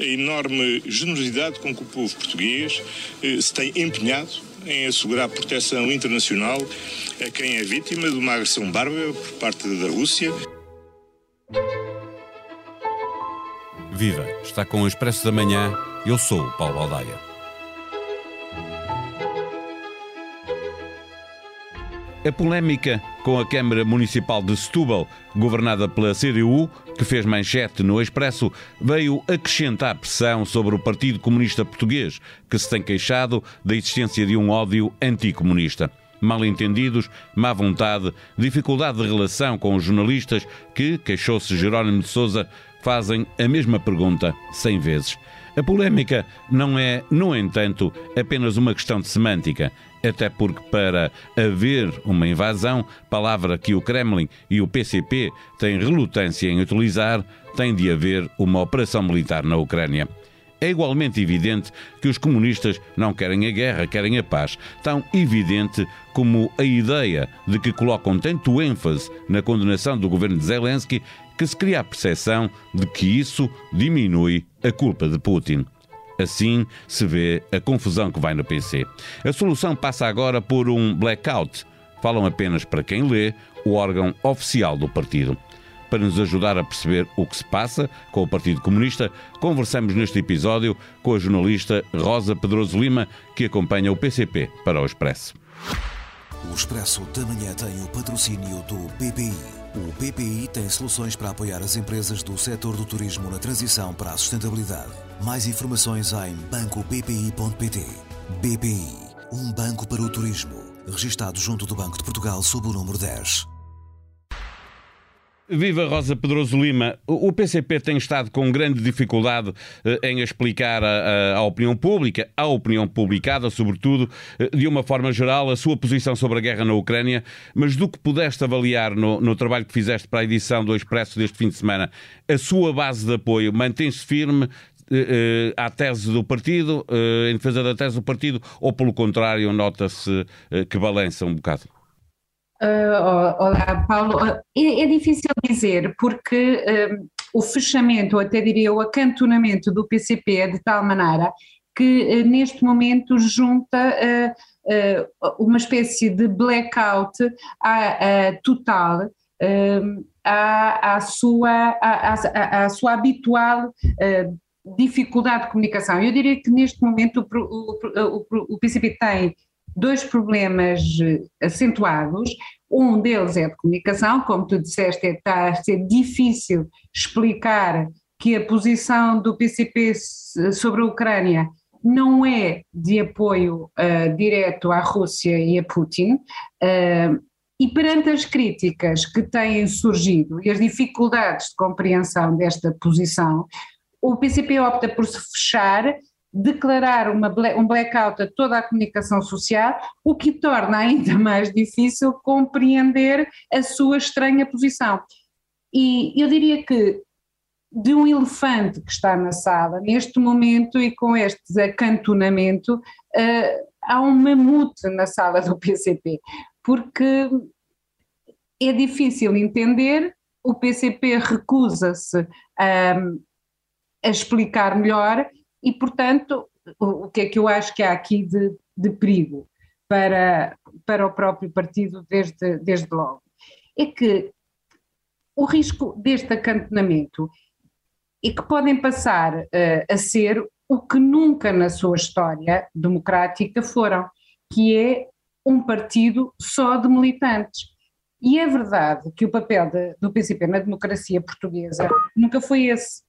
a enorme generosidade com que o povo português eh, se tem empenhado em assegurar proteção internacional a quem é vítima de uma agressão bárbara por parte da Rússia. Viva! Está com o Expresso da Manhã. Eu sou o Paulo Baldaia. A polémica com a Câmara Municipal de Setúbal, governada pela CDU, que fez manchete no Expresso, veio acrescentar pressão sobre o Partido Comunista Português, que se tem queixado da existência de um ódio anticomunista. Mal-entendidos, má vontade, dificuldade de relação com os jornalistas que, queixou-se Jerónimo de Souza, fazem a mesma pergunta cem vezes. A polémica não é, no entanto, apenas uma questão de semântica, até porque para haver uma invasão, palavra que o Kremlin e o PCP têm relutância em utilizar, tem de haver uma operação militar na Ucrânia. É igualmente evidente que os comunistas não querem a guerra, querem a paz. Tão evidente como a ideia de que colocam tanto ênfase na condenação do governo de Zelensky que se cria a percepção de que isso diminui a culpa de Putin. Assim se vê a confusão que vai no PC. A solução passa agora por um blackout. Falam apenas para quem lê o órgão oficial do partido. Para nos ajudar a perceber o que se passa com o Partido Comunista, conversamos neste episódio com a jornalista Rosa Pedroso Lima, que acompanha o PCP para o Expresso. O Expresso da Manhã tem o patrocínio do BPI. O BPI tem soluções para apoiar as empresas do setor do turismo na transição para a sustentabilidade. Mais informações em bancobpi.pt. BPI, um banco para o turismo. Registado junto do Banco de Portugal sob o número 10. Viva Rosa Pedroso Lima. O PCP tem estado com grande dificuldade eh, em explicar à opinião pública, à opinião publicada, sobretudo, eh, de uma forma geral, a sua posição sobre a guerra na Ucrânia, mas do que pudeste avaliar no, no trabalho que fizeste para a edição do Expresso deste fim de semana, a sua base de apoio mantém-se firme, eh, à tese do partido, em defesa da tese do partido, ou pelo contrário, nota-se que balança um bocado? Uh, olá, Paulo. É, é, difícil dizer, porque uh, o fechamento, ou até diria o acantonamento do PCP é de tal maneira que uh, neste momento junta uma espécie de blackout à, total à, à, sua, à, à, à sua habitual dificuldade de comunicação. Eu diria que neste momento o, o, o, o PCP tem dois problemas acentuados. Um deles é de comunicação, como tu disseste, está a ser difícil explicar que a posição do PCP sobre a Ucrânia não é de apoio uh, direto à Rússia e a Putin, uh, e perante as críticas que têm surgido e as dificuldades de compreensão desta posição, o PCP opta por se fechar declarar uma, um blackout a toda a comunicação social, o que torna ainda mais difícil compreender a sua estranha posição. E eu diria que de um elefante que está na sala, neste momento e com este acantonamento, uh, há um mamute na sala do PCP, porque é difícil entender, o PCP recusa-se a explicar melhor e, portanto, o, que é que eu acho que há aqui de, de perigo para, para o próprio partido desde, desde logo? É que o risco deste acantonamento é que podem passar uh, a ser o que nunca na sua história democrática foram, que é um partido só de militantes. E é verdade que o papel de, do PCP na democracia portuguesa nunca foi esse.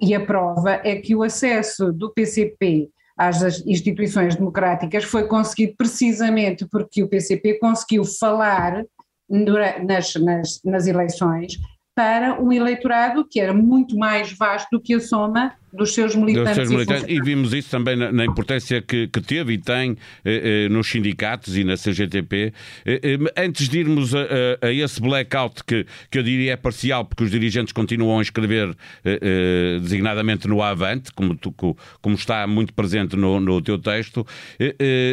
E a prova é que o acesso do PCP às instituições democráticas foi conseguido precisamente porque o PCP conseguiu falar nas, nas, nas eleições para um eleitorado que era muito mais vasto do que a soma dos seus militantes. Dos seus militantes. E, e, vimos isso também na, na importância que, que, teve e tem eh, eh, nos sindicatos e na CGTP. Eh, eh, antes de irmos a, a, a, esse blackout que, que eu diria é parcial, porque os dirigentes continuam a escrever eh, eh, designadamente no Avante, como, tu, como está muito presente no, no teu texto,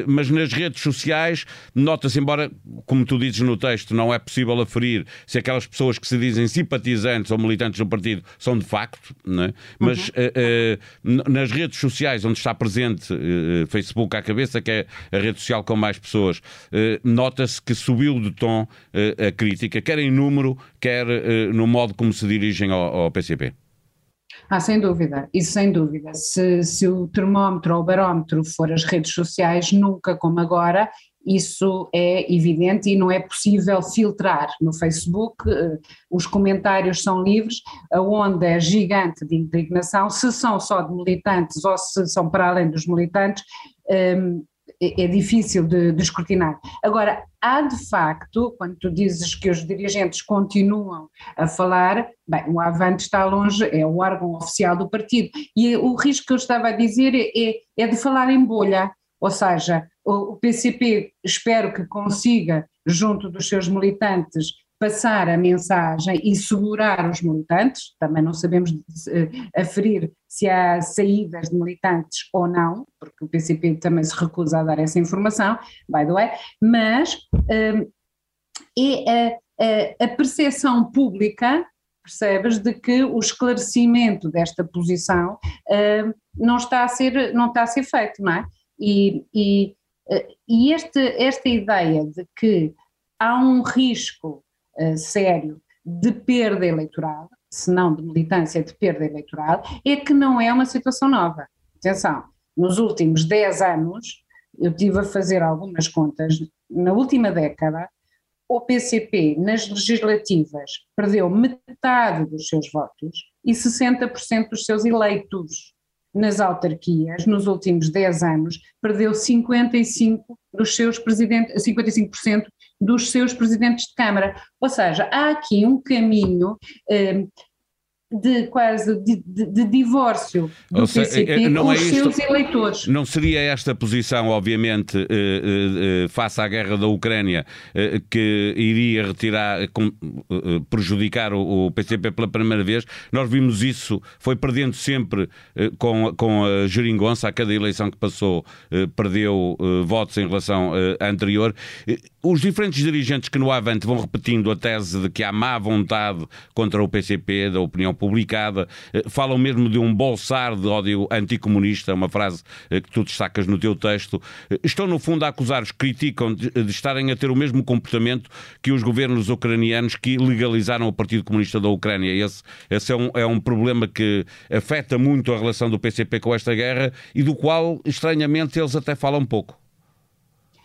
mas nas redes sociais nota-se, embora, como tu dizes no texto, não é possível aferir se aquelas pessoas que se dizem simpatizantes ou militantes do partido são de facto, né? mas uhum. Nas redes sociais onde está presente Facebook à cabeça, que é a rede social com mais pessoas, nota-se que subiu de tom a crítica, quer em número, quer no modo como se dirigem ao, ao PCP. Ah, sem dúvida, isso sem dúvida. Se, se o termómetro ou o barómetro for as redes sociais, nunca como agora, isso é evidente e não é possível filtrar. No Facebook, eh, os comentários são livres, a onda é gigante de indignação, se são só de militantes ou se são para além dos militantes, ehm, é, é difícil de, de escrutinar. Agora, há de facto, quando tu dizes que os dirigentes continuam a falar, bem, o Avante está longe, é o órgão oficial do partido, e o risco que eu estava a dizer é, é de falar em bolha, ou seja, o, PCP espero que consiga, junto dos seus militantes, passar a mensagem e segurar os militantes, também não sabemos uh, aferir se há saídas de militantes ou não, porque o PCP também se recusa a dar essa informação, by the way, mas uh, é a, a, a percepção pública percebes, de que o esclarecimento desta posição uh, não, está a ser, não está a ser feito, não é? E, e, e este, esta ideia de que há um risco uh, sério de perda eleitoral, se não de militância, de perda eleitoral, é que não é uma situação nova. Atenção, nos últimos 10 anos, eu tive a fazer algumas contas, na última década, o PCP nas legislativas perdeu metade dos seus votos e 60% dos seus eleitos. Nas autarquias, nos últimos 10 anos, perdeu 55 dos seus presidentes, 55% dos seus presidentes de Câmara. Ou seja, há aqui um caminho eh, de quase de, de, de divórcio do seja, PCP não com é os isto, seus eleitores. Não seria esta posição, obviamente, eh, eh, eh, face à guerra da Ucrânia, eh, que iria retirar, com, eh, prejudicar o, o, PCP pela primeira vez? Nós vimos isso, foi perdendo sempre eh, com, com a geringonça, a cada eleição que passou perdeu votos em relação à anterior. Os diferentes dirigentes que no Avante vão repetindo a tese de que há má vontade contra o PCP, da opinião publicada, eh, falam mesmo de um bolsar de ódio anticomunista, uma frase eh, que tu destacas no teu texto. Eh, estão, no fundo, a acusar os que criticam de, de estarem a ter o mesmo comportamento que os governos ucranianos que legalizaram o Partido Comunista da Ucrânia. Esse, esse é, um, é um problema que afeta muito a relação do PCP com esta guerra e do qual, estranhamente, eles até falam pouco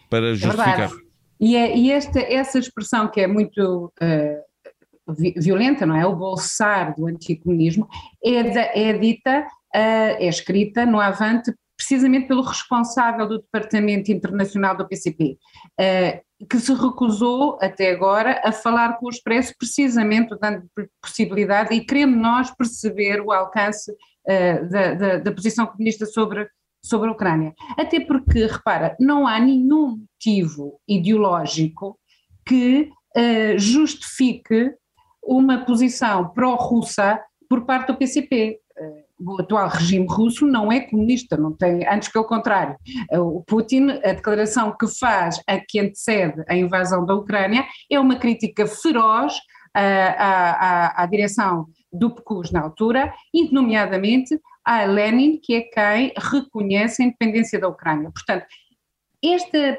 para é justificar. É e, é, e esta, essa expressão que é muito uh, violenta, não é? O bolsar do anticomunismo, é, da, é dita, uh, é escrita no Avante precisamente pelo responsável do Departamento Internacional do PCP, eh, que se recusou até agora a falar com o Expresso, precisamente dando possibilidade e querendo nós perceber o alcance uh, da, da, da, posição comunista sobre sobre a Ucrânia. Até porque, repara, não há nenhum motivo ideológico que uh, justifique uma posição pró-russa por parte do PCP. Eh, o atual regime russo não é comunista, não tem, antes pelo contrário. Uh, o Putin, a declaração que faz, a que antecede a invasão da Ucrânia, é uma crítica feroz à, à, à direção do PCUS na altura, e nomeadamente a Lenin, que é quem reconhece a independência da Ucrânia. Portanto, esta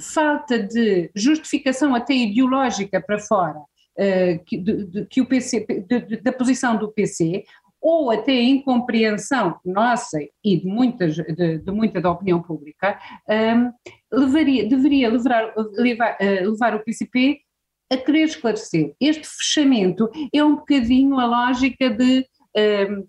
falta de justificação até ideológica para fora de, de, que o PC, de, da posição do PC, ou até incompreensão nossa e de, muitas, de, muita da opinião pública, um, ehm, levaria, deveria levar, levar, uh, levar o PCP a querer esclarecer. Este fechamento é um bocadinho a lógica de um, ehm,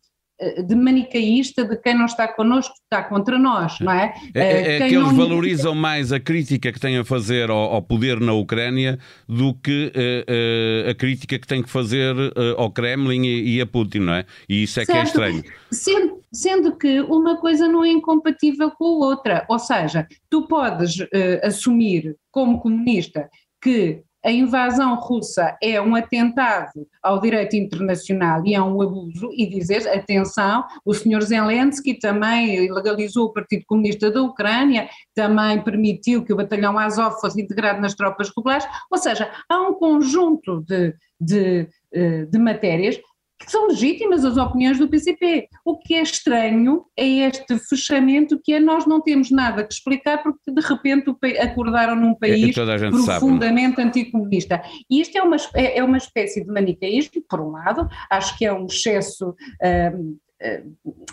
de manicaísta de quem não está connosco está contra nós, não é? É, é, é que eles não... valorizam mais a crítica que têm a fazer ao, ao poder na Ucrânia do que uh, uh, a crítica que têm que fazer uh, ao Kremlin e, e, a Putin, não é? E isso é certo. que é estranho. Sendo, sendo, que uma coisa não é incompatível com a outra, ou seja, tu podes assumir como comunista que a invasão russa é um atentado ao direito internacional e é um abuso, e dizer, atenção, o senhor Zelensky também legalizou o Partido Comunista da Ucrânia, também permitiu que o batalhão Azov fosse integrado nas tropas regulares, ou seja, há um conjunto de, de, eh, de matérias que são legítimas as opiniões do PCP. O que é estranho é este fechamento que é nós não temos nada que explicar porque de repente acordaram num país é, profundamente sabe. anticomunista. E isto é uma, é, é uma espécie de maniqueísmo, por um lado, acho que é um excesso hum,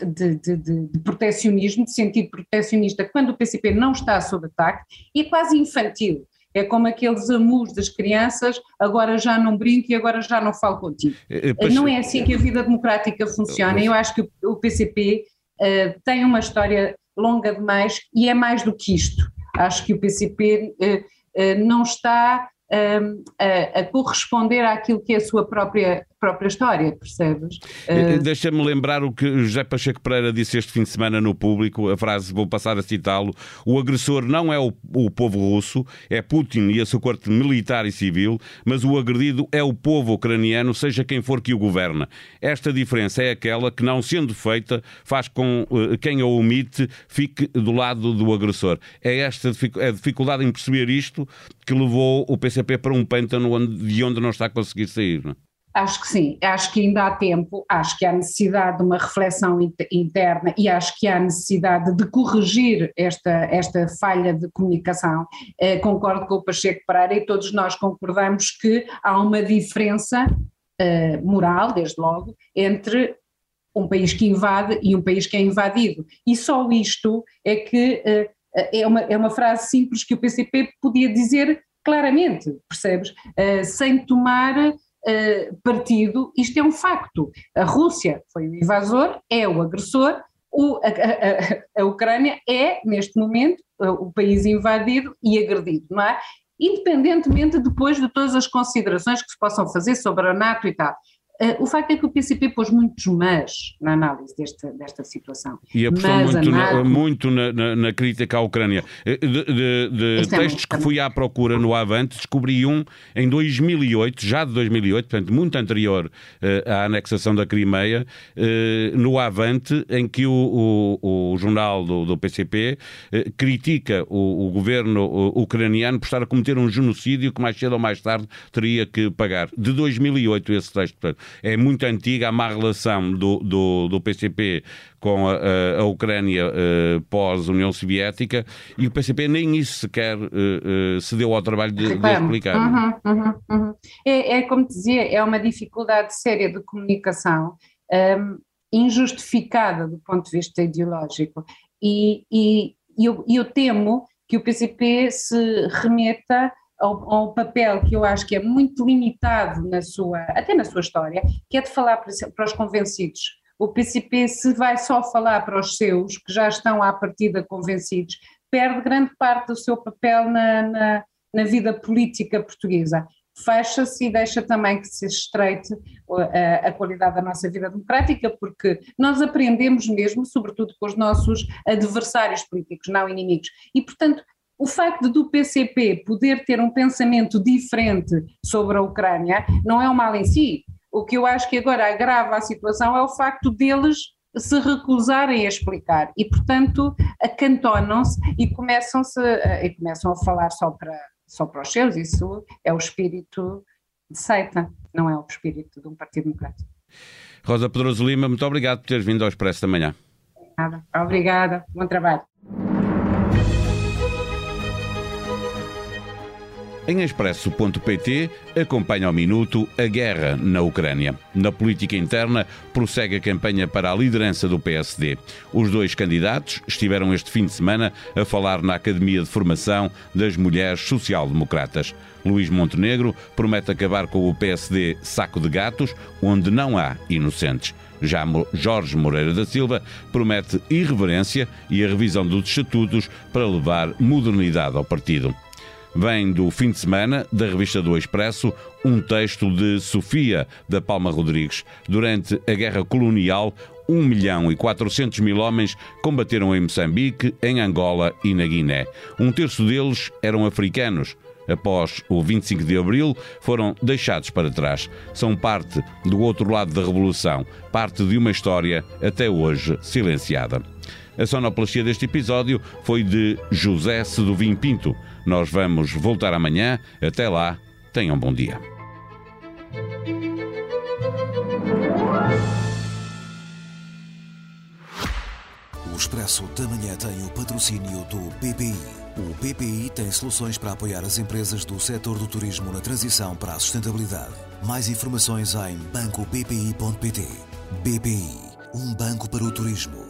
de, de, de, de, protecionismo, de sentido protecionista, quando o PCP não está sob ataque, e é quase infantil. É como aqueles amus das crianças, agora já não brinco e agora já não falo contigo. É, é, não é assim que a vida democrática funciona. Eu acho que o PCP uh, eh, tem uma história longa demais e é mais do que isto. Acho que o PCP uh, uh, não está a, a, corresponder àquilo que é a sua própria, própria história, percebes? Uh... Deixa-me lembrar o que José Pacheco Pereira disse este fim de semana no público, a frase, vou passar a citá-lo, o agressor não é o, o povo russo, é Putin e a sua corte militar e civil, mas o agredido é o povo ucraniano, seja quem for que o governa. Esta diferença é aquela que, não sendo feita, faz com uh, quem a omite fique do lado do agressor. É esta a dificuldade em perceber isto que levou o PCP para um pântano de onde não está a conseguir sair. Não? Acho que sim, acho que ainda há tempo, acho que há necessidade de uma reflexão interna e acho que há necessidade de corrigir esta, esta falha de comunicação. Eh, concordo com o Pacheco Pereira e todos nós concordamos que há uma diferença eh, moral, desde logo, entre um país que invade e um país que é invadido. E só isto é que eh, é, uma, é uma frase simples que o PCP podia dizer claramente, percebes? Uh, sem tomar partido, isto é um facto. A Rússia foi o invasor, é o agressor, o, a, a, a, Ucrânia é, neste momento, o país invadido e agredido, não é? Independentemente depois de todas as considerações que se possam fazer sobre a NATO e tal. Uh, o facto é que o PCP pôs muitos mas na análise deste, desta situação. E apostou mas muito, na, muito na, na, na, crítica à Ucrânia. Eh, de, de, de é textos é que fui à procura no Avante, descobri um em 2008, já de 2008, portanto muito anterior uh, à anexação da Crimeia, uh, no Avante, em que o, o, o jornal do, do PCP critica o, o governo ucraniano por estar a cometer um genocídio que mais cedo ou mais tarde teria que pagar. De 2008 esse texto, portanto é muito antiga a má relação do, do, do PCP com a, a, a Ucrânia uh, pós-União Soviética e o PCP nem isso sequer uh, uh, se deu ao trabalho de, de explicar. Uhum, uhum, uhum. É, é, como dizia, é uma dificuldade séria de comunicação, um, injustificada do ponto de vista ideológico e, e, e eu, eu temo que o PCP se remeta ao, ao, papel que eu acho que é muito limitado na sua, até na sua história, que é de falar para, os convencidos. O PCP, se vai só falar para os seus, que já estão à partida convencidos, perde grande parte do seu papel na, na, na vida política portuguesa. Fecha-se e deixa também que se estreite a, a, qualidade da nossa vida democrática, porque nós aprendemos mesmo, sobretudo com os nossos adversários políticos, não inimigos. E, portanto, o facto do PCP poder ter um pensamento diferente sobre a Ucrânia não é um mal em si. O que eu acho que agora agrava a situação é o facto deles se recusarem a explicar e, portanto, acantonam-se e começam-se e começam a falar só para, só para os seus. Isso é o espírito de seita, não é o espírito de um partido democrático. Rosa Pedroso Lima, muito obrigado por teres vindo ao Expresso da Manhã. Nada. Obrigada, bom trabalho. Em expresso.pt acompanha ao minuto a guerra na Ucrânia. Na política interna prossegue a campanha para a liderança do PSD. Os dois candidatos estiveram este fim de semana a falar na Academia de Formação das Mulheres Social-Democratas. Luís Montenegro promete acabar com o PSD saco de gatos, onde não há inocentes. Já Jorge Moreira da Silva promete irreverência e a revisão dos estatutos para levar modernidade ao partido. Vem do fim de semana da revista do Expresso um texto de Sofia da Palma Rodrigues. Durante a Guerra Colonial, 1 milhão e 400 mil homens combateram em Moçambique, em Angola e na Guiné. Um terço deles eram africanos após o 25 de abril, foram deixados para trás. São parte do outro lado da Revolução, parte de uma história até hoje silenciada. A sonoplastia deste episódio foi de José Seduvim Pinto. Nós vamos voltar amanhã. Até lá, tenham bom dia. O Expresso da Manhã tem o patrocínio do BPI. O BPI tem soluções para apoiar as empresas do setor do turismo na transição para a sustentabilidade. Mais informações em bancobpi.pt. BPI, um banco para o turismo.